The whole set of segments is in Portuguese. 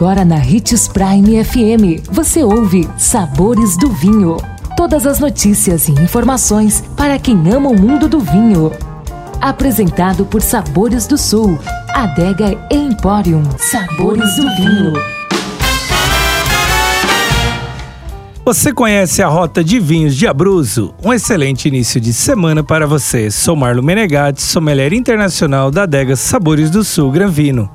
Agora na Ritz Prime FM, você ouve Sabores do Vinho. Todas as notícias e informações para quem ama o mundo do vinho. Apresentado por Sabores do Sul, Adega Emporium. Sabores do Vinho. Você conhece a Rota de Vinhos de Abruzzo? Um excelente início de semana para você. Sou Marlo Menegatti, sommelier internacional da adega Sabores do Sul Granvino.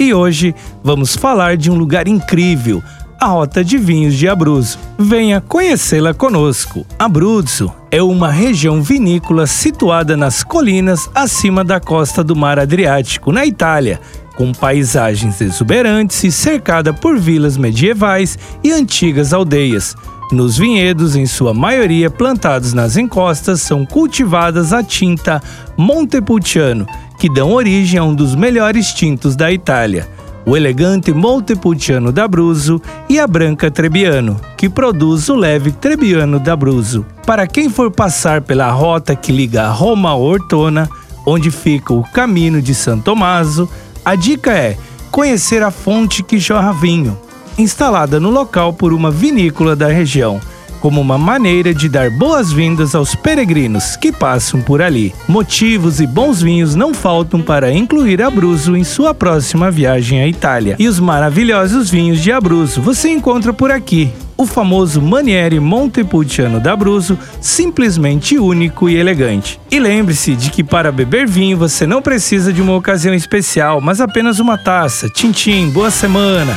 E hoje vamos falar de um lugar incrível, a Rota de Vinhos de Abruzzo. Venha conhecê-la conosco. Abruzzo é uma região vinícola situada nas colinas acima da costa do Mar Adriático, na Itália, com paisagens exuberantes e cercada por vilas medievais e antigas aldeias. Nos vinhedos, em sua maioria plantados nas encostas, são cultivadas a tinta Montepulciano, que dão origem a um dos melhores tintos da Itália, o elegante Montepulciano d'Abruzzo e a Branca Trebbiano, que produz o leve Trebbiano d'Abruzzo. Para quem for passar pela rota que liga Roma a Ortona, onde fica o caminho de San Tommaso, a dica é conhecer a fonte que jorra vinho, instalada no local por uma vinícola da região como uma maneira de dar boas-vindas aos peregrinos que passam por ali. Motivos e bons vinhos não faltam para incluir Abruzzo em sua próxima viagem à Itália. E os maravilhosos vinhos de Abruzzo você encontra por aqui. O famoso Maniere Montepulciano d'Abruzzo, simplesmente único e elegante. E lembre-se de que para beber vinho você não precisa de uma ocasião especial, mas apenas uma taça. Tintim, boa semana!